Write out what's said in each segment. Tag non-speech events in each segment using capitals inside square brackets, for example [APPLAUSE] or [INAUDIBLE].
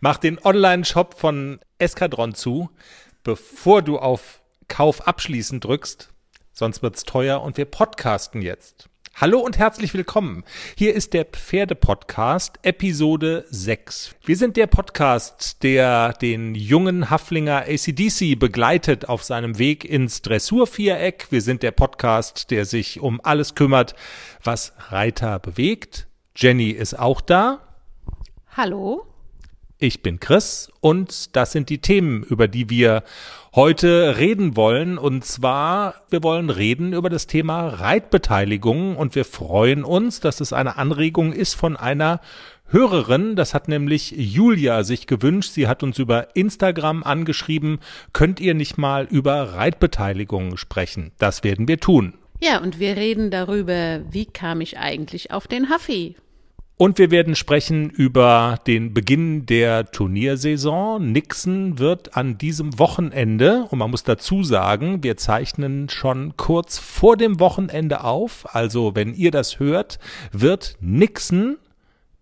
Mach den Online-Shop von Eskadron zu, bevor du auf Kauf abschließen drückst, sonst wird's teuer und wir podcasten jetzt. Hallo und herzlich willkommen. Hier ist der Pferde-Podcast, Episode 6. Wir sind der Podcast, der den jungen Haflinger ACDC begleitet auf seinem Weg ins Dressurviereck. Wir sind der Podcast, der sich um alles kümmert, was Reiter bewegt. Jenny ist auch da. Hallo. Ich bin Chris und das sind die Themen, über die wir heute reden wollen. Und zwar, wir wollen reden über das Thema Reitbeteiligung und wir freuen uns, dass es eine Anregung ist von einer Hörerin. Das hat nämlich Julia sich gewünscht. Sie hat uns über Instagram angeschrieben. Könnt ihr nicht mal über Reitbeteiligung sprechen? Das werden wir tun. Ja, und wir reden darüber, wie kam ich eigentlich auf den Huffy? Und wir werden sprechen über den Beginn der Turniersaison. Nixon wird an diesem Wochenende, und man muss dazu sagen, wir zeichnen schon kurz vor dem Wochenende auf. Also wenn ihr das hört, wird Nixon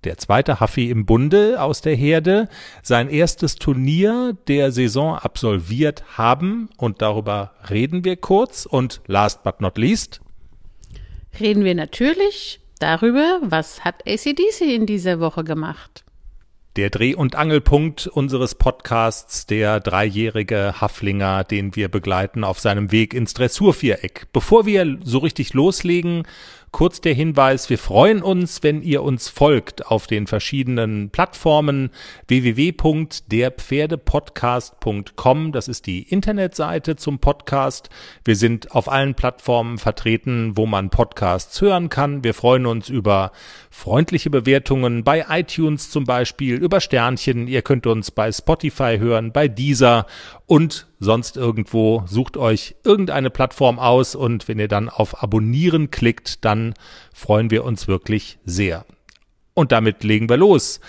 der zweite Huffy im Bunde aus der Herde, sein erstes Turnier der Saison absolviert haben. Und darüber reden wir kurz. Und last but not least. Reden wir natürlich darüber, was hat ACDC in dieser Woche gemacht. Der Dreh- und Angelpunkt unseres Podcasts, der dreijährige Haflinger, den wir begleiten auf seinem Weg ins Dressurviereck. Bevor wir so richtig loslegen, Kurz der Hinweis, wir freuen uns, wenn ihr uns folgt auf den verschiedenen Plattformen www.derpferdepodcast.com. Das ist die Internetseite zum Podcast. Wir sind auf allen Plattformen vertreten, wo man Podcasts hören kann. Wir freuen uns über freundliche Bewertungen bei iTunes zum Beispiel, über Sternchen. Ihr könnt uns bei Spotify hören, bei Deezer und sonst irgendwo. Sucht euch irgendeine Plattform aus und wenn ihr dann auf Abonnieren klickt, dann freuen wir uns wirklich sehr. Und damit legen wir los.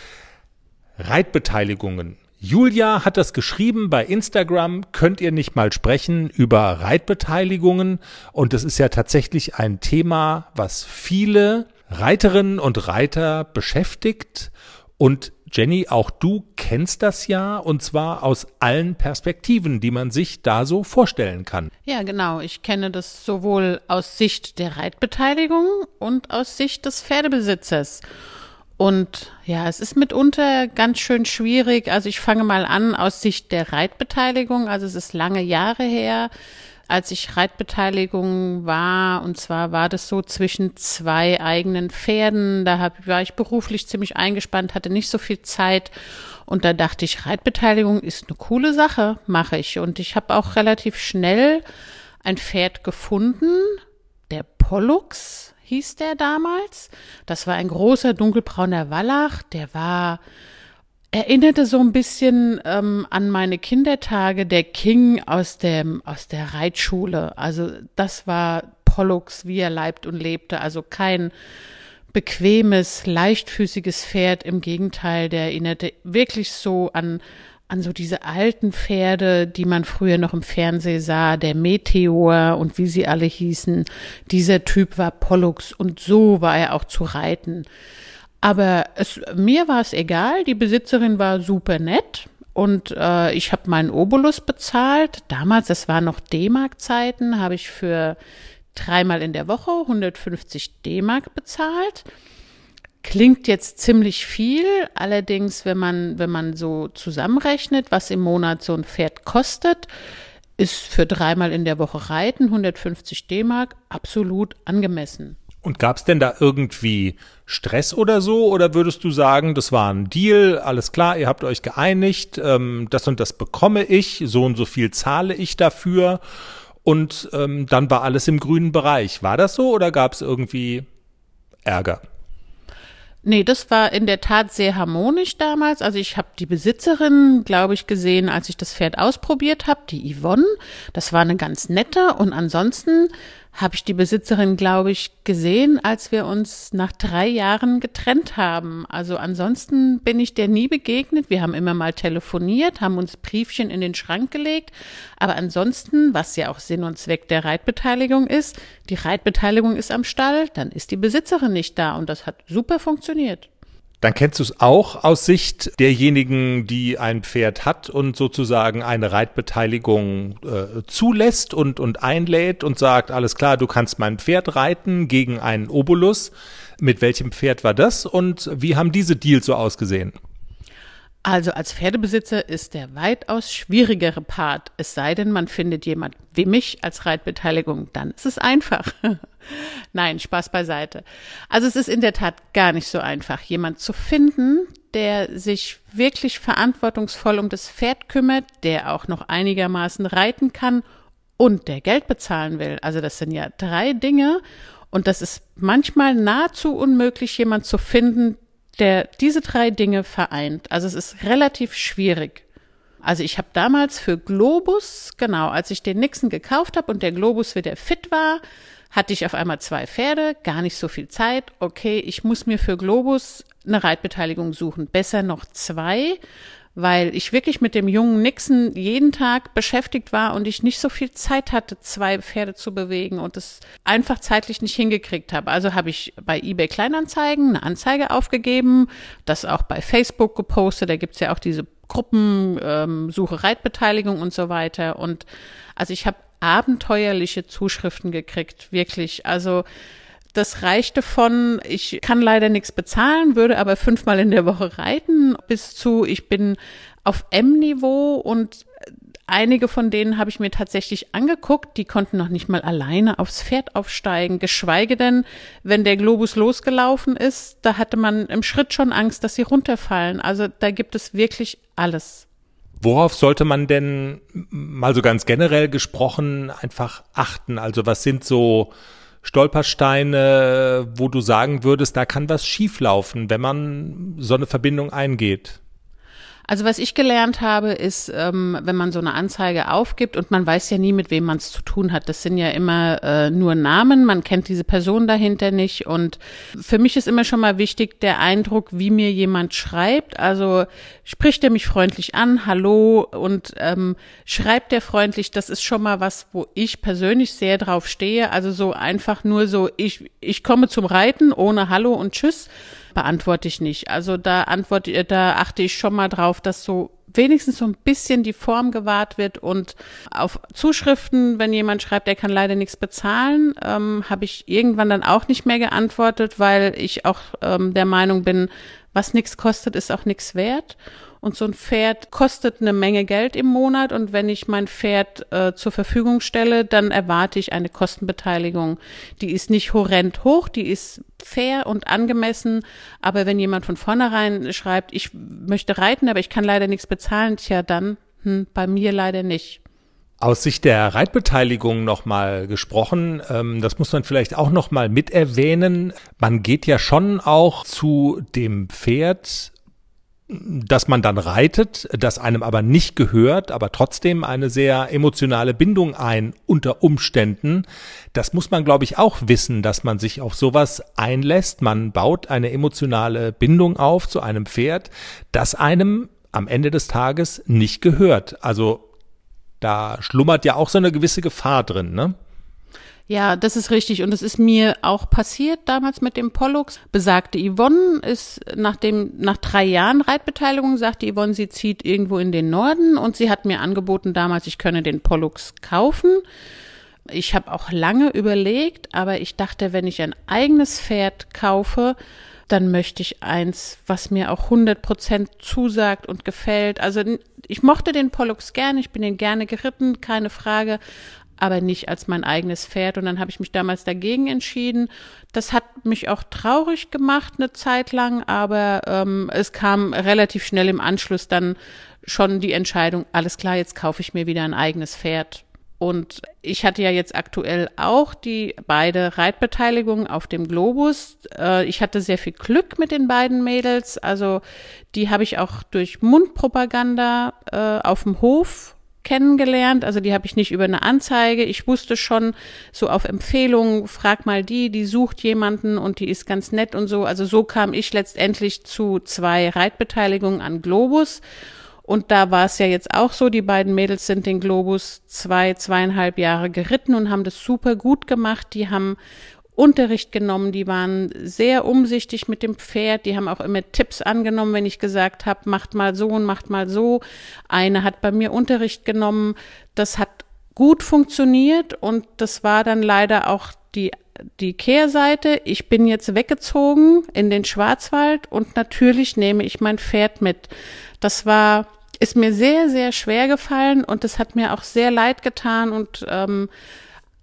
Reitbeteiligungen. Julia hat das geschrieben bei Instagram, könnt ihr nicht mal sprechen über Reitbeteiligungen. Und das ist ja tatsächlich ein Thema, was viele Reiterinnen und Reiter beschäftigt. Und Jenny, auch du kennst das ja und zwar aus allen Perspektiven, die man sich da so vorstellen kann. Ja, genau. Ich kenne das sowohl aus Sicht der Reitbeteiligung und aus Sicht des Pferdebesitzers. Und ja, es ist mitunter ganz schön schwierig. Also ich fange mal an aus Sicht der Reitbeteiligung. Also es ist lange Jahre her als ich Reitbeteiligung war. Und zwar war das so zwischen zwei eigenen Pferden. Da hab, war ich beruflich ziemlich eingespannt, hatte nicht so viel Zeit. Und da dachte ich, Reitbeteiligung ist eine coole Sache, mache ich. Und ich habe auch relativ schnell ein Pferd gefunden, der Pollux hieß der damals. Das war ein großer dunkelbrauner Wallach, der war erinnerte so ein bisschen ähm, an meine Kindertage, der King aus dem aus der Reitschule. Also das war Pollux, wie er leibt und lebte. Also kein bequemes, leichtfüßiges Pferd. Im Gegenteil, der erinnerte wirklich so an an so diese alten Pferde, die man früher noch im Fernsehen sah, der Meteor und wie sie alle hießen. Dieser Typ war Pollux und so war er auch zu reiten. Aber es, mir war es egal, die Besitzerin war super nett und äh, ich habe meinen Obolus bezahlt. Damals, das waren noch D-Mark-Zeiten, habe ich für dreimal in der Woche 150 D-Mark bezahlt. Klingt jetzt ziemlich viel, allerdings, wenn man, wenn man so zusammenrechnet, was im Monat so ein Pferd kostet, ist für dreimal in der Woche Reiten 150 D-Mark absolut angemessen. Und gab es denn da irgendwie Stress oder so? Oder würdest du sagen, das war ein Deal, alles klar, ihr habt euch geeinigt, ähm, das und das bekomme ich, so und so viel zahle ich dafür und ähm, dann war alles im grünen Bereich. War das so oder gab es irgendwie Ärger? Nee, das war in der Tat sehr harmonisch damals. Also ich habe die Besitzerin, glaube ich, gesehen, als ich das Pferd ausprobiert habe, die Yvonne. Das war eine ganz nette. Und ansonsten habe ich die Besitzerin, glaube ich, gesehen, als wir uns nach drei Jahren getrennt haben. Also ansonsten bin ich der nie begegnet. Wir haben immer mal telefoniert, haben uns Briefchen in den Schrank gelegt. Aber ansonsten, was ja auch Sinn und Zweck der Reitbeteiligung ist, die Reitbeteiligung ist am Stall, dann ist die Besitzerin nicht da und das hat super funktioniert. Dann kennst du es auch aus Sicht derjenigen, die ein Pferd hat und sozusagen eine Reitbeteiligung äh, zulässt und, und einlädt und sagt, alles klar, du kannst mein Pferd reiten gegen einen Obolus. Mit welchem Pferd war das und wie haben diese Deals so ausgesehen? Also als Pferdebesitzer ist der weitaus schwierigere Part, es sei denn, man findet jemand wie mich als Reitbeteiligung, dann ist es einfach. [LAUGHS] Nein, Spaß beiseite. Also es ist in der Tat gar nicht so einfach, jemand zu finden, der sich wirklich verantwortungsvoll um das Pferd kümmert, der auch noch einigermaßen reiten kann und der Geld bezahlen will. Also das sind ja drei Dinge und das ist manchmal nahezu unmöglich, jemand zu finden, der diese drei Dinge vereint. Also es ist relativ schwierig. Also ich habe damals für Globus, genau, als ich den Nixon gekauft habe und der Globus wieder fit war, hatte ich auf einmal zwei Pferde, gar nicht so viel Zeit. Okay, ich muss mir für Globus eine Reitbeteiligung suchen. Besser noch zwei, weil ich wirklich mit dem jungen Nixon jeden Tag beschäftigt war und ich nicht so viel Zeit hatte, zwei Pferde zu bewegen und es einfach zeitlich nicht hingekriegt habe. Also habe ich bei eBay Kleinanzeigen eine Anzeige aufgegeben, das auch bei Facebook gepostet, da gibt's ja auch diese Gruppen, ähm, Suche Reitbeteiligung und so weiter. Und also ich habe abenteuerliche Zuschriften gekriegt, wirklich. Also das reichte von, ich kann leider nichts bezahlen, würde aber fünfmal in der Woche reiten, bis zu, ich bin auf M-Niveau und einige von denen habe ich mir tatsächlich angeguckt, die konnten noch nicht mal alleine aufs Pferd aufsteigen, geschweige denn, wenn der Globus losgelaufen ist, da hatte man im Schritt schon Angst, dass sie runterfallen. Also da gibt es wirklich alles. Worauf sollte man denn mal so ganz generell gesprochen einfach achten? Also was sind so Stolpersteine, wo du sagen würdest, da kann was schieflaufen, wenn man so eine Verbindung eingeht? Also was ich gelernt habe, ist, ähm, wenn man so eine Anzeige aufgibt und man weiß ja nie, mit wem man es zu tun hat. Das sind ja immer äh, nur Namen, man kennt diese Person dahinter nicht. Und für mich ist immer schon mal wichtig der Eindruck, wie mir jemand schreibt. Also spricht er mich freundlich an, hallo und ähm, schreibt er freundlich. Das ist schon mal was, wo ich persönlich sehr drauf stehe. Also so einfach nur so, ich, ich komme zum Reiten ohne Hallo und Tschüss beantworte ich nicht. Also da antworte, da achte ich schon mal drauf, dass so wenigstens so ein bisschen die Form gewahrt wird und auf Zuschriften, wenn jemand schreibt, er kann leider nichts bezahlen, ähm, habe ich irgendwann dann auch nicht mehr geantwortet, weil ich auch ähm, der Meinung bin, was nichts kostet, ist auch nichts wert. Und so ein Pferd kostet eine Menge Geld im Monat. Und wenn ich mein Pferd äh, zur Verfügung stelle, dann erwarte ich eine Kostenbeteiligung. Die ist nicht horrend hoch, die ist fair und angemessen. Aber wenn jemand von vornherein schreibt, ich möchte reiten, aber ich kann leider nichts bezahlen, tja, dann hm, bei mir leider nicht. Aus Sicht der Reitbeteiligung nochmal gesprochen, ähm, das muss man vielleicht auch nochmal mit erwähnen. Man geht ja schon auch zu dem Pferd dass man dann reitet, das einem aber nicht gehört, aber trotzdem eine sehr emotionale Bindung ein unter Umständen. Das muss man, glaube ich, auch wissen, dass man sich auf sowas einlässt. Man baut eine emotionale Bindung auf zu einem Pferd, das einem am Ende des Tages nicht gehört. Also da schlummert ja auch so eine gewisse Gefahr drin, ne? Ja, das ist richtig. Und es ist mir auch passiert damals mit dem Pollux. Besagte Yvonne ist nach dem, nach drei Jahren Reitbeteiligung, sagte Yvonne, sie zieht irgendwo in den Norden und sie hat mir angeboten damals, ich könne den Pollux kaufen. Ich habe auch lange überlegt, aber ich dachte, wenn ich ein eigenes Pferd kaufe, dann möchte ich eins, was mir auch 100 Prozent zusagt und gefällt. Also ich mochte den Pollux gerne, ich bin den gerne geritten, keine Frage aber nicht als mein eigenes Pferd. Und dann habe ich mich damals dagegen entschieden. Das hat mich auch traurig gemacht eine Zeit lang, aber ähm, es kam relativ schnell im Anschluss dann schon die Entscheidung, alles klar, jetzt kaufe ich mir wieder ein eigenes Pferd. Und ich hatte ja jetzt aktuell auch die beide Reitbeteiligungen auf dem Globus. Äh, ich hatte sehr viel Glück mit den beiden Mädels. Also die habe ich auch durch Mundpropaganda äh, auf dem Hof kennengelernt. Also die habe ich nicht über eine Anzeige. Ich wusste schon so auf Empfehlung, frag mal die, die sucht jemanden und die ist ganz nett und so. Also so kam ich letztendlich zu zwei Reitbeteiligungen an Globus. Und da war es ja jetzt auch so, die beiden Mädels sind den Globus zwei, zweieinhalb Jahre geritten und haben das super gut gemacht. Die haben Unterricht genommen, die waren sehr umsichtig mit dem Pferd, die haben auch immer Tipps angenommen, wenn ich gesagt habe, macht mal so und macht mal so. Eine hat bei mir Unterricht genommen, das hat gut funktioniert und das war dann leider auch die die Kehrseite. Ich bin jetzt weggezogen in den Schwarzwald und natürlich nehme ich mein Pferd mit. Das war ist mir sehr sehr schwer gefallen und es hat mir auch sehr leid getan und ähm,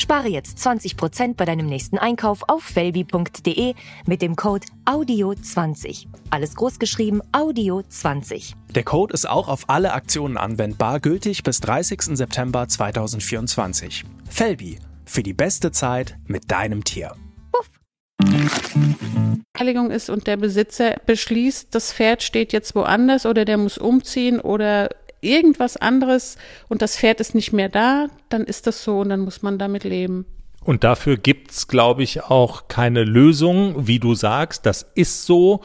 Spare jetzt 20% bei deinem nächsten Einkauf auf felbi.de mit dem Code AUDIO20. Alles großgeschrieben AUDIO20. Der Code ist auch auf alle Aktionen anwendbar, gültig bis 30. September 2024. Felbi, für die beste Zeit mit deinem Tier. Puff. Beteiligung ist und der Besitzer beschließt, das Pferd steht jetzt woanders oder der muss umziehen oder irgendwas anderes und das Pferd ist nicht mehr da, dann ist das so und dann muss man damit leben. Und dafür gibt's, glaube ich, auch keine Lösung, wie du sagst. Das ist so.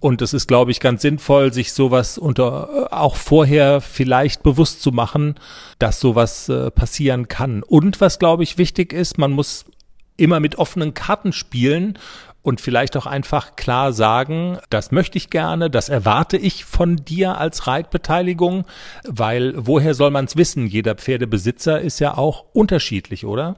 Und es ist, glaube ich, ganz sinnvoll, sich sowas unter äh, auch vorher vielleicht bewusst zu machen, dass sowas äh, passieren kann. Und was, glaube ich, wichtig ist, man muss immer mit offenen Karten spielen und vielleicht auch einfach klar sagen, das möchte ich gerne, das erwarte ich von dir als Reitbeteiligung, weil woher soll man es wissen? Jeder Pferdebesitzer ist ja auch unterschiedlich, oder?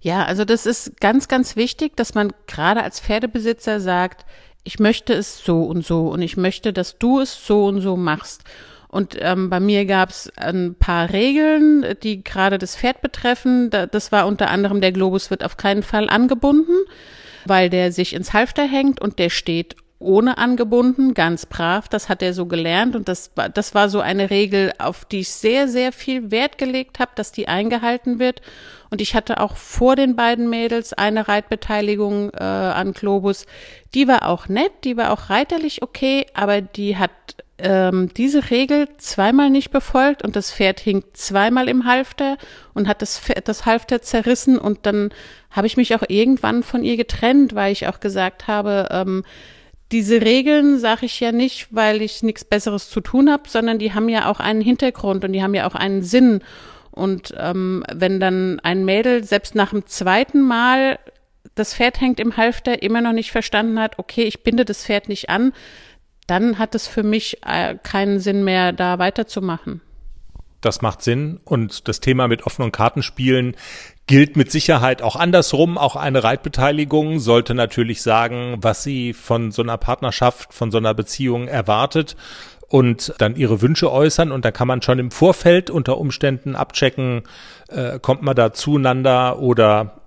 Ja, also das ist ganz, ganz wichtig, dass man gerade als Pferdebesitzer sagt, ich möchte es so und so und ich möchte, dass du es so und so machst. Und ähm, bei mir gab es ein paar Regeln, die gerade das Pferd betreffen. Das war unter anderem, der Globus wird auf keinen Fall angebunden weil der sich ins Halfter hängt und der steht ohne angebunden, ganz brav. Das hat er so gelernt und das war, das war so eine Regel, auf die ich sehr, sehr viel Wert gelegt habe, dass die eingehalten wird. Und ich hatte auch vor den beiden Mädels eine Reitbeteiligung äh, an Globus. Die war auch nett, die war auch reiterlich okay, aber die hat ähm, diese Regel zweimal nicht befolgt und das Pferd hing zweimal im Halfter und hat das, Pferd, das Halfter zerrissen und dann habe ich mich auch irgendwann von ihr getrennt, weil ich auch gesagt habe, ähm, diese Regeln sage ich ja nicht, weil ich nichts Besseres zu tun habe, sondern die haben ja auch einen Hintergrund und die haben ja auch einen Sinn. Und ähm, wenn dann ein Mädel selbst nach dem zweiten Mal das Pferd hängt im Halfter immer noch nicht verstanden hat, okay, ich binde das Pferd nicht an, dann hat es für mich äh, keinen Sinn mehr, da weiterzumachen. Das macht Sinn. Und das Thema mit offenen Kartenspielen gilt mit Sicherheit auch andersrum. Auch eine Reitbeteiligung sollte natürlich sagen, was sie von so einer Partnerschaft, von so einer Beziehung erwartet und dann ihre Wünsche äußern. Und da kann man schon im Vorfeld unter Umständen abchecken, äh, kommt man da zueinander oder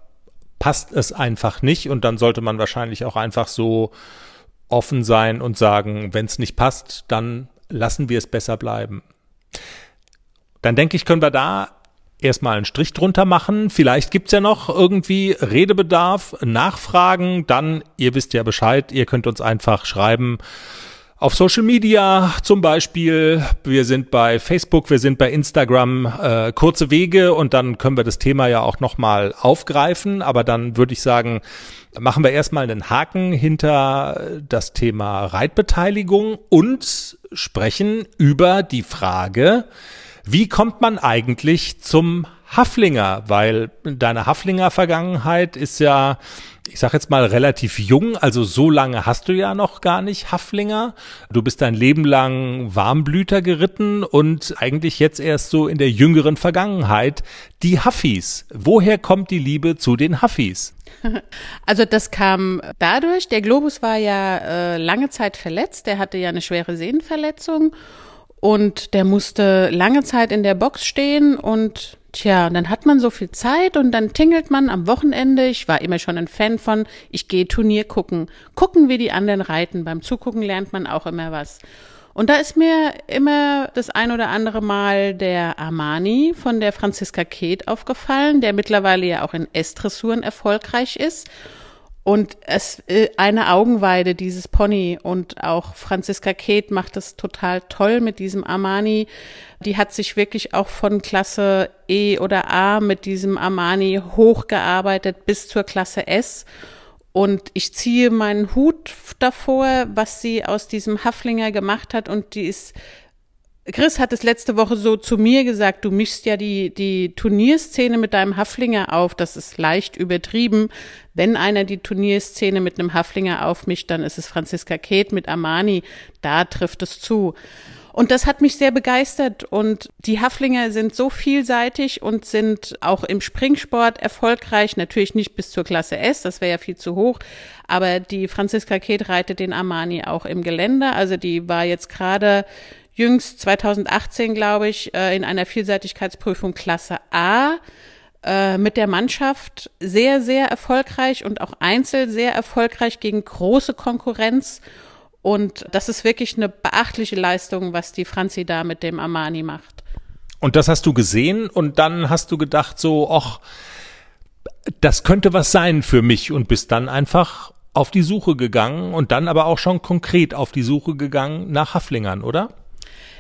passt es einfach nicht. Und dann sollte man wahrscheinlich auch einfach so offen sein und sagen, wenn es nicht passt, dann lassen wir es besser bleiben. Dann denke ich, können wir da erstmal einen Strich drunter machen. Vielleicht gibt's ja noch irgendwie Redebedarf, Nachfragen. Dann, ihr wisst ja Bescheid, ihr könnt uns einfach schreiben. Auf Social Media zum Beispiel, wir sind bei Facebook, wir sind bei Instagram, äh, kurze Wege und dann können wir das Thema ja auch nochmal aufgreifen. Aber dann würde ich sagen, machen wir erstmal einen Haken hinter das Thema Reitbeteiligung und sprechen über die Frage, wie kommt man eigentlich zum Haflinger, weil deine Haflinger Vergangenheit ist ja, ich sag jetzt mal relativ jung, also so lange hast du ja noch gar nicht Haflinger. Du bist dein Leben lang Warmblüter geritten und eigentlich jetzt erst so in der jüngeren Vergangenheit die Huffis. Woher kommt die Liebe zu den Huffis? [LAUGHS] Also das kam dadurch, der Globus war ja äh, lange Zeit verletzt, der hatte ja eine schwere Sehnenverletzung und der musste lange Zeit in der Box stehen und tja, dann hat man so viel Zeit und dann tingelt man am Wochenende. Ich war immer schon ein Fan von, ich gehe Turnier gucken. Gucken, wie die anderen reiten. Beim Zugucken lernt man auch immer was. Und da ist mir immer das ein oder andere Mal der Armani von der Franziska Keht aufgefallen, der mittlerweile ja auch in S-Dressuren erfolgreich ist. Und es äh, eine Augenweide, dieses Pony. Und auch Franziska Keht macht es total toll mit diesem Armani. Die hat sich wirklich auch von Klasse E oder A mit diesem Armani hochgearbeitet bis zur Klasse S. Und ich ziehe meinen Hut davor, was sie aus diesem Haflinger gemacht hat. Und die ist Chris hat es letzte Woche so zu mir gesagt, du mischst ja die, die Turnierszene mit deinem Haflinger auf. Das ist leicht übertrieben. Wenn einer die Turnierszene mit einem Haflinger aufmischt, dann ist es Franziska Keht mit Armani. Da trifft es zu. Und das hat mich sehr begeistert. Und die Haflinger sind so vielseitig und sind auch im Springsport erfolgreich. Natürlich nicht bis zur Klasse S, das wäre ja viel zu hoch. Aber die Franziska Keht reitet den Armani auch im Gelände. Also die war jetzt gerade jüngst 2018, glaube ich, äh, in einer Vielseitigkeitsprüfung Klasse A äh, mit der Mannschaft sehr, sehr erfolgreich und auch einzeln sehr erfolgreich gegen große Konkurrenz. Und das ist wirklich eine beachtliche Leistung, was die Franzi da mit dem Armani macht. Und das hast du gesehen und dann hast du gedacht so, ach, das könnte was sein für mich und bist dann einfach auf die Suche gegangen und dann aber auch schon konkret auf die Suche gegangen nach Haflingern, oder?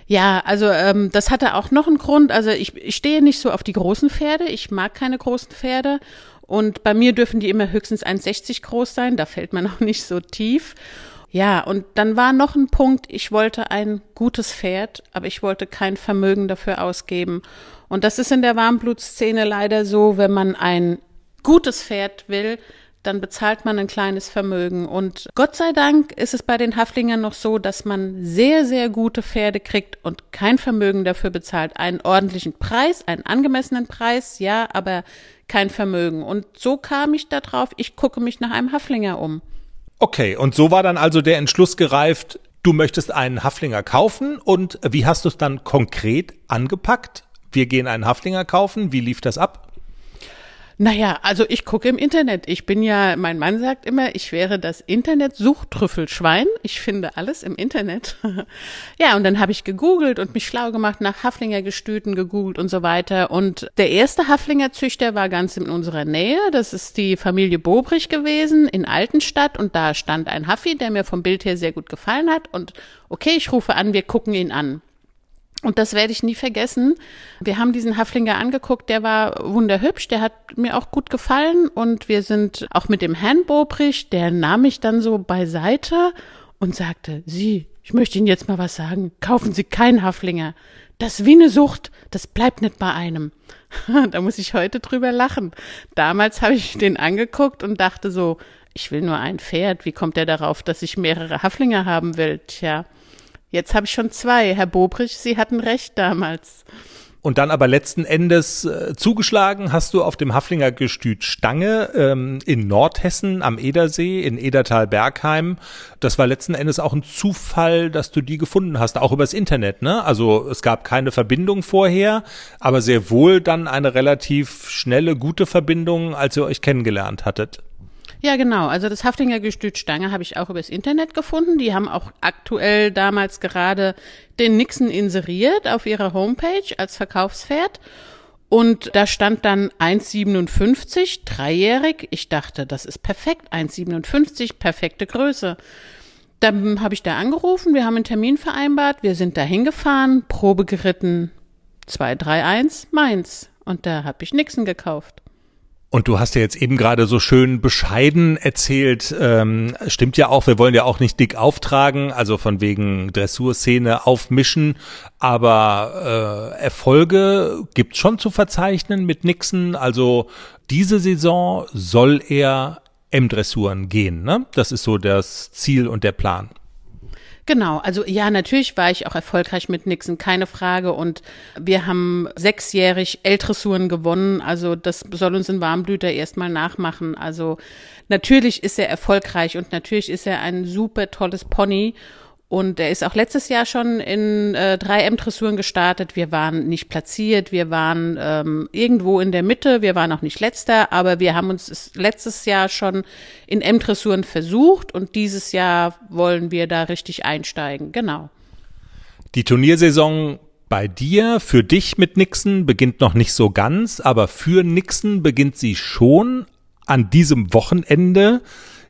Ja, also ähm, das hatte auch noch einen Grund. Also ich, ich stehe nicht so auf die großen Pferde. Ich mag keine großen Pferde. Und bei mir dürfen die immer höchstens 1,60 groß sein. Da fällt man [LAUGHS] auch nicht so tief. Ja, und dann war noch ein Punkt, ich wollte ein gutes Pferd, aber ich wollte kein Vermögen dafür ausgeben. Und das ist in der Warmblutszene leider so, wenn man ein gutes Pferd will, dann bezahlt man ein kleines Vermögen. Und Gott sei Dank ist es bei den Haflingern noch so, dass man sehr, sehr gute Pferde kriegt und kein Vermögen dafür bezahlt. Einen ordentlichen Preis, einen angemessenen Preis, ja, aber kein Vermögen. Und so kam ich darauf, ich gucke mich nach einem Haflinger um. Okay, und so war dann also der Entschluss gereift, du möchtest einen Haflinger kaufen und wie hast du es dann konkret angepackt? Wir gehen einen Haflinger kaufen, wie lief das ab? Naja, also ich gucke im Internet. Ich bin ja, mein Mann sagt immer, ich wäre das Internet-Suchtrüffelschwein. Ich finde alles im Internet. [LAUGHS] ja, und dann habe ich gegoogelt und mich schlau gemacht, nach Haflinger-Gestüten gegoogelt und so weiter. Und der erste Haflinger-Züchter war ganz in unserer Nähe. Das ist die Familie Bobrich gewesen in Altenstadt. Und da stand ein Haffi, der mir vom Bild her sehr gut gefallen hat. Und okay, ich rufe an, wir gucken ihn an. Und das werde ich nie vergessen. Wir haben diesen Haflinger angeguckt, der war wunderhübsch, der hat mir auch gut gefallen und wir sind auch mit dem Herrn Bobrich, der nahm mich dann so beiseite und sagte, Sie, ich möchte Ihnen jetzt mal was sagen, kaufen Sie keinen Haflinger. Das wie eine Sucht, das bleibt nicht bei einem. [LAUGHS] da muss ich heute drüber lachen. Damals habe ich den angeguckt und dachte so, ich will nur ein Pferd, wie kommt er darauf, dass ich mehrere Haflinger haben will? Tja, Jetzt habe ich schon zwei. Herr Bobrich, Sie hatten recht damals. Und dann aber letzten Endes äh, zugeschlagen hast du auf dem Haflinger Gestüt Stange ähm, in Nordhessen am Edersee in Edertal-Bergheim. Das war letzten Endes auch ein Zufall, dass du die gefunden hast, auch übers Internet, ne? Also es gab keine Verbindung vorher, aber sehr wohl dann eine relativ schnelle, gute Verbindung, als ihr euch kennengelernt hattet. Ja, genau. Also das Haftinger Gestüt Stange habe ich auch übers Internet gefunden. Die haben auch aktuell damals gerade den Nixon inseriert auf ihrer Homepage als Verkaufspferd. Und da stand dann 1,57, dreijährig. Ich dachte, das ist perfekt. 1,57, perfekte Größe. Dann habe ich da angerufen, wir haben einen Termin vereinbart, wir sind da hingefahren, Probe geritten, 231, Mainz. Und da habe ich Nixon gekauft. Und du hast ja jetzt eben gerade so schön bescheiden erzählt, ähm, stimmt ja auch, wir wollen ja auch nicht dick auftragen, also von wegen Dressurszene aufmischen, aber äh, Erfolge gibt schon zu verzeichnen mit Nixon, also diese Saison soll er M-Dressuren gehen, ne? Das ist so das Ziel und der Plan. Genau, also ja, natürlich war ich auch erfolgreich mit Nixon, keine Frage. Und wir haben sechsjährig L-Dressuren gewonnen. Also das soll uns ein Warmblüter erstmal nachmachen. Also natürlich ist er erfolgreich und natürlich ist er ein super tolles Pony. Und er ist auch letztes Jahr schon in äh, drei M-Dressuren gestartet. Wir waren nicht platziert, wir waren ähm, irgendwo in der Mitte, wir waren auch nicht letzter, aber wir haben uns letztes Jahr schon in M-Dressuren versucht und dieses Jahr wollen wir da richtig einsteigen. Genau. Die Turniersaison bei dir, für dich mit Nixon beginnt noch nicht so ganz, aber für Nixon beginnt sie schon an diesem Wochenende.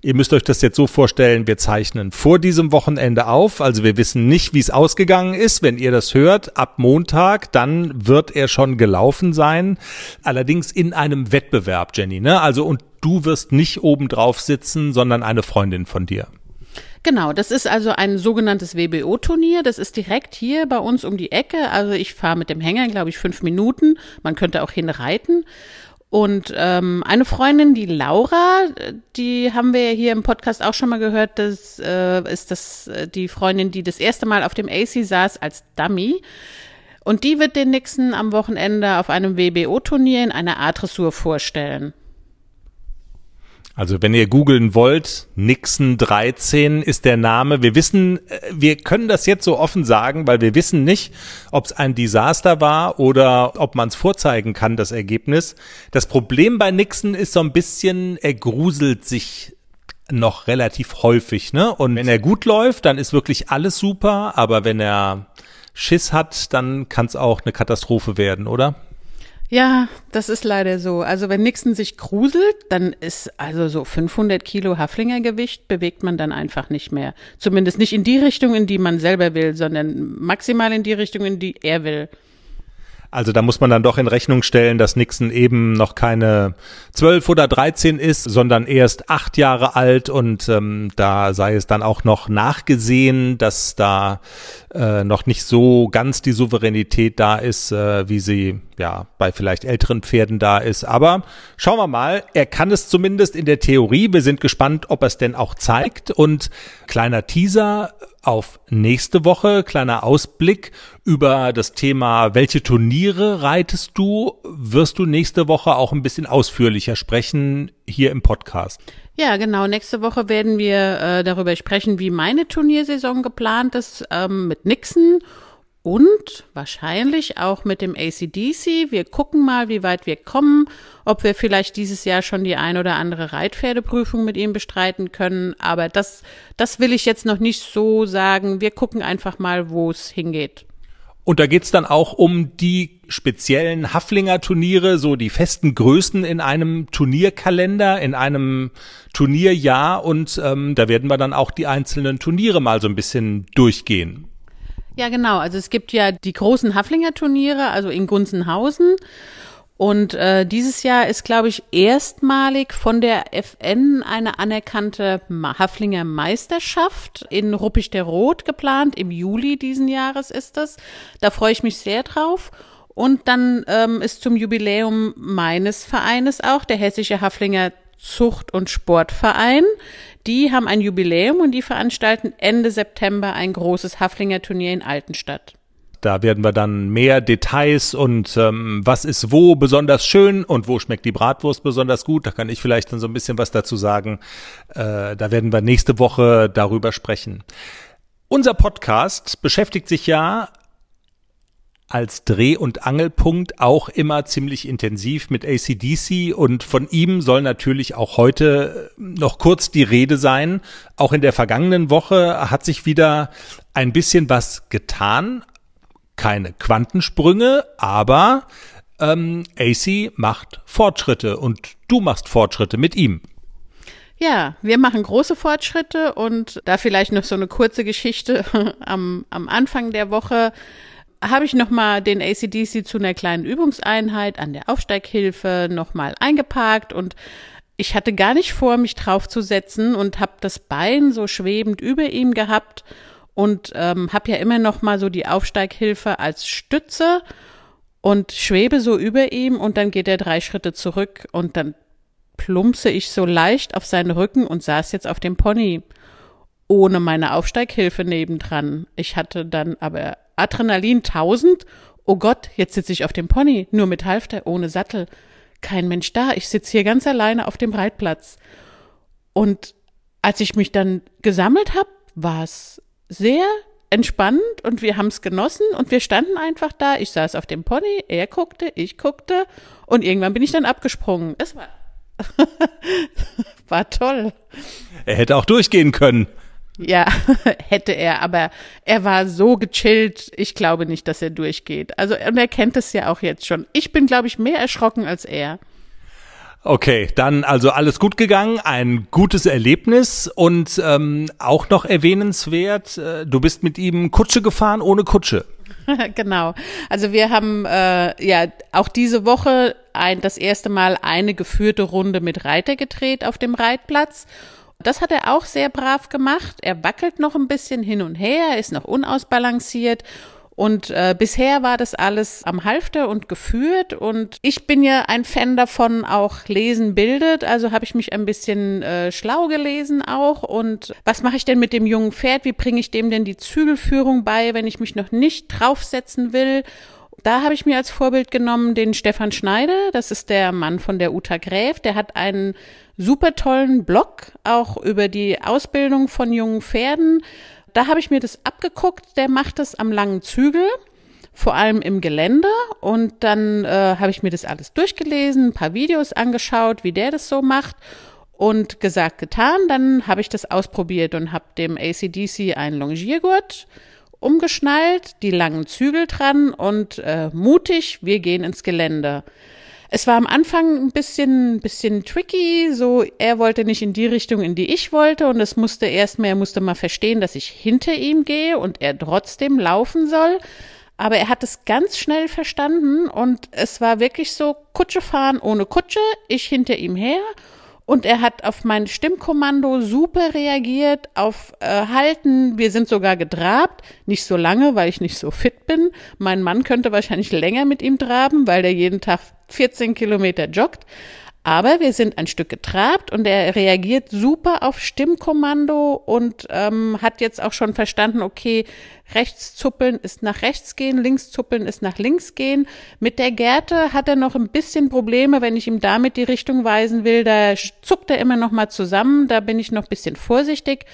Ihr müsst euch das jetzt so vorstellen, wir zeichnen vor diesem Wochenende auf, also wir wissen nicht, wie es ausgegangen ist. Wenn ihr das hört, ab Montag, dann wird er schon gelaufen sein. Allerdings in einem Wettbewerb, Jenny, ne? Also und du wirst nicht oben drauf sitzen, sondern eine Freundin von dir. Genau, das ist also ein sogenanntes WBO-Turnier. Das ist direkt hier bei uns um die Ecke. Also ich fahre mit dem Hänger, glaube ich, fünf Minuten. Man könnte auch hinreiten. Und ähm, eine Freundin, die Laura, die haben wir ja hier im Podcast auch schon mal gehört, das äh, ist das äh, die Freundin, die das erste Mal auf dem AC saß als Dummy. Und die wird den Nixon am Wochenende auf einem WBO-Turnier in einer A-Dressur vorstellen. Also wenn ihr googeln wollt, Nixon 13 ist der Name. Wir wissen, äh, wir können das jetzt so offen sagen, weil wir wissen nicht, ob es ein Desaster war oder ob man es vorzeigen kann, das Ergebnis. Das Problem bei Nixon ist so ein bisschen, er gruselt sich noch relativ häufig, ne? Und wenn er gut läuft, dann ist wirklich alles super, aber wenn er Schiss hat, dann kann es auch eine Katastrophe werden, oder? Ja, das ist leider so. Also wenn Nixon sich gruselt, dann ist also so 500 Kilo Haflingergewicht bewegt man dann einfach nicht mehr. Zumindest nicht in die Richtung, in die man selber will, sondern maximal in die Richtung, in die er will. Also da muss man dann doch in Rechnung stellen, dass Nixon eben noch keine zwölf oder dreizehn ist, sondern erst acht Jahre alt und ähm, da sei es dann auch noch nachgesehen, dass da äh, noch nicht so ganz die Souveränität da ist, äh, wie sie ja bei vielleicht älteren Pferden da ist. Aber schauen wir mal, er kann es zumindest in der Theorie. Wir sind gespannt, ob er es denn auch zeigt. Und kleiner Teaser, auf nächste Woche. Kleiner Ausblick über das Thema, welche Turniere reitest du? Wirst du nächste Woche auch ein bisschen ausführlicher sprechen hier im Podcast? Ja, genau. Nächste Woche werden wir äh, darüber sprechen, wie meine Turniersaison geplant ist ähm, mit Nixon und wahrscheinlich auch mit dem ACDC. Wir gucken mal, wie weit wir kommen, ob wir vielleicht dieses Jahr schon die ein oder andere Reitpferdeprüfung mit ihm bestreiten können. Aber das, das will ich jetzt noch nicht so sagen. Wir gucken einfach mal, wo es hingeht. Und da geht's dann auch um die speziellen Haflinger-Turniere, so die festen Größen in einem Turnierkalender, in einem Turnierjahr. Und ähm, da werden wir dann auch die einzelnen Turniere mal so ein bisschen durchgehen. Ja, genau. Also es gibt ja die großen Haflinger Turniere, also in Gunzenhausen. Und äh, dieses Jahr ist, glaube ich, erstmalig von der FN eine anerkannte Haflinger Meisterschaft in Ruppig der Rot geplant. Im Juli diesen Jahres ist das. Da freue ich mich sehr drauf. Und dann ähm, ist zum Jubiläum meines Vereines auch der Hessische Haflinger Zucht- und Sportverein. Die haben ein Jubiläum und die veranstalten Ende September ein großes Haflinger Turnier in Altenstadt. Da werden wir dann mehr Details und ähm, was ist wo besonders schön und wo schmeckt die Bratwurst besonders gut. Da kann ich vielleicht dann so ein bisschen was dazu sagen. Äh, da werden wir nächste Woche darüber sprechen. Unser Podcast beschäftigt sich ja als Dreh- und Angelpunkt auch immer ziemlich intensiv mit ACDC und von ihm soll natürlich auch heute noch kurz die Rede sein. Auch in der vergangenen Woche hat sich wieder ein bisschen was getan. Keine Quantensprünge, aber ähm, AC macht Fortschritte und du machst Fortschritte mit ihm. Ja, wir machen große Fortschritte und da vielleicht noch so eine kurze Geschichte [LAUGHS] am, am Anfang der Woche habe ich nochmal den ACDC zu einer kleinen Übungseinheit an der Aufsteighilfe nochmal eingeparkt und ich hatte gar nicht vor, mich draufzusetzen und habe das Bein so schwebend über ihm gehabt und ähm, habe ja immer noch mal so die Aufsteighilfe als Stütze und schwebe so über ihm und dann geht er drei Schritte zurück und dann plumpse ich so leicht auf seinen Rücken und saß jetzt auf dem Pony ohne meine Aufsteighilfe nebendran. Ich hatte dann aber Adrenalin 1000. Oh Gott, jetzt sitze ich auf dem Pony, nur mit Halfter, ohne Sattel. Kein Mensch da. Ich sitze hier ganz alleine auf dem Reitplatz. Und als ich mich dann gesammelt habe, war es sehr entspannt und wir haben es genossen und wir standen einfach da. Ich saß auf dem Pony, er guckte, ich guckte und irgendwann bin ich dann abgesprungen. Es war, [LAUGHS] war toll. Er hätte auch durchgehen können. Ja, [LAUGHS] hätte er, aber er war so gechillt, ich glaube nicht, dass er durchgeht. Also, und er kennt es ja auch jetzt schon. Ich bin, glaube ich, mehr erschrocken als er. Okay, dann also alles gut gegangen, ein gutes Erlebnis und ähm, auch noch erwähnenswert, äh, du bist mit ihm Kutsche gefahren ohne Kutsche. [LAUGHS] genau. Also wir haben äh, ja auch diese Woche ein, das erste Mal eine geführte Runde mit Reiter gedreht auf dem Reitplatz. Das hat er auch sehr brav gemacht. Er wackelt noch ein bisschen hin und her, ist noch unausbalanciert und äh, bisher war das alles am Halfter und geführt. Und ich bin ja ein Fan davon, auch lesen bildet. Also habe ich mich ein bisschen äh, schlau gelesen auch. Und was mache ich denn mit dem jungen Pferd? Wie bringe ich dem denn die Zügelführung bei, wenn ich mich noch nicht draufsetzen will? Da habe ich mir als Vorbild genommen den Stefan Schneider. Das ist der Mann von der Uta Gräf. Der hat einen super tollen Blog auch über die Ausbildung von jungen Pferden da habe ich mir das abgeguckt. Der macht das am langen Zügel, vor allem im Gelände. Und dann äh, habe ich mir das alles durchgelesen, ein paar Videos angeschaut, wie der das so macht. Und gesagt, getan, dann habe ich das ausprobiert und habe dem ACDC einen Longiergurt umgeschnallt, die langen Zügel dran und äh, mutig, wir gehen ins Gelände. Es war am Anfang ein bisschen, bisschen tricky, so er wollte nicht in die Richtung, in die ich wollte. Und es musste erstmal, er musste mal verstehen, dass ich hinter ihm gehe und er trotzdem laufen soll. Aber er hat es ganz schnell verstanden. Und es war wirklich so Kutsche fahren ohne Kutsche, ich hinter ihm her und er hat auf mein Stimmkommando super reagiert, auf äh, Halten. Wir sind sogar getrabt. Nicht so lange, weil ich nicht so fit bin. Mein Mann könnte wahrscheinlich länger mit ihm traben, weil der jeden Tag 14 Kilometer joggt. Aber wir sind ein Stück getrabt und er reagiert super auf Stimmkommando und ähm, hat jetzt auch schon verstanden, okay, rechts zuppeln ist nach rechts gehen, links zuppeln ist nach links gehen. Mit der Gerte hat er noch ein bisschen Probleme, wenn ich ihm damit die Richtung weisen will, da zuckt er immer noch mal zusammen, da bin ich noch ein bisschen vorsichtig.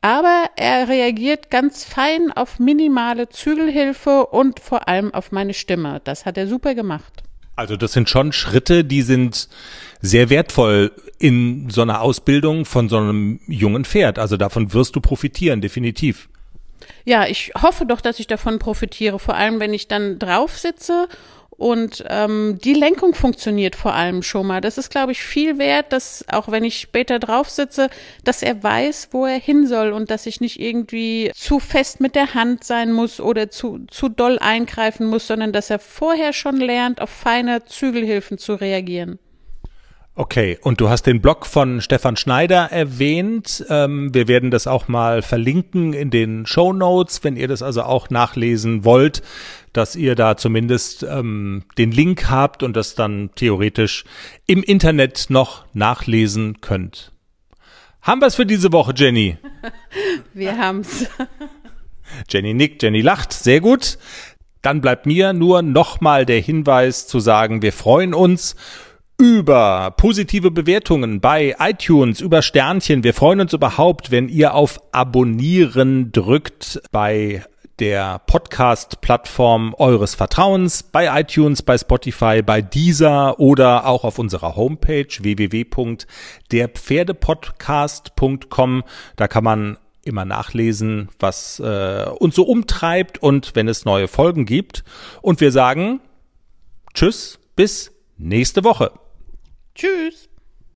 Aber er reagiert ganz fein auf minimale Zügelhilfe und vor allem auf meine Stimme. Das hat er super gemacht. Also das sind schon Schritte, die sind sehr wertvoll in so einer Ausbildung von so einem jungen Pferd. Also davon wirst du profitieren, definitiv. Ja, ich hoffe doch, dass ich davon profitiere, vor allem wenn ich dann drauf sitze und ähm, die Lenkung funktioniert vor allem schon mal. Das ist, glaube ich, viel wert, dass auch wenn ich später drauf sitze, dass er weiß, wo er hin soll und dass ich nicht irgendwie zu fest mit der Hand sein muss oder zu, zu doll eingreifen muss, sondern dass er vorher schon lernt, auf feine Zügelhilfen zu reagieren. Okay, und du hast den Blog von Stefan Schneider erwähnt. Ähm, wir werden das auch mal verlinken in den Show Notes, wenn ihr das also auch nachlesen wollt, dass ihr da zumindest ähm, den Link habt und das dann theoretisch im Internet noch nachlesen könnt. Haben wir es für diese Woche, Jenny? [LAUGHS] wir haben's. [LAUGHS] Jenny nickt, Jenny lacht, sehr gut. Dann bleibt mir nur nochmal der Hinweis zu sagen, wir freuen uns über positive Bewertungen bei iTunes, über Sternchen. Wir freuen uns überhaupt, wenn ihr auf Abonnieren drückt bei der Podcast-Plattform eures Vertrauens, bei iTunes, bei Spotify, bei Deezer oder auch auf unserer Homepage www.derpferdepodcast.com. Da kann man immer nachlesen, was äh, uns so umtreibt und wenn es neue Folgen gibt. Und wir sagen Tschüss, bis nächste Woche. Tschüss.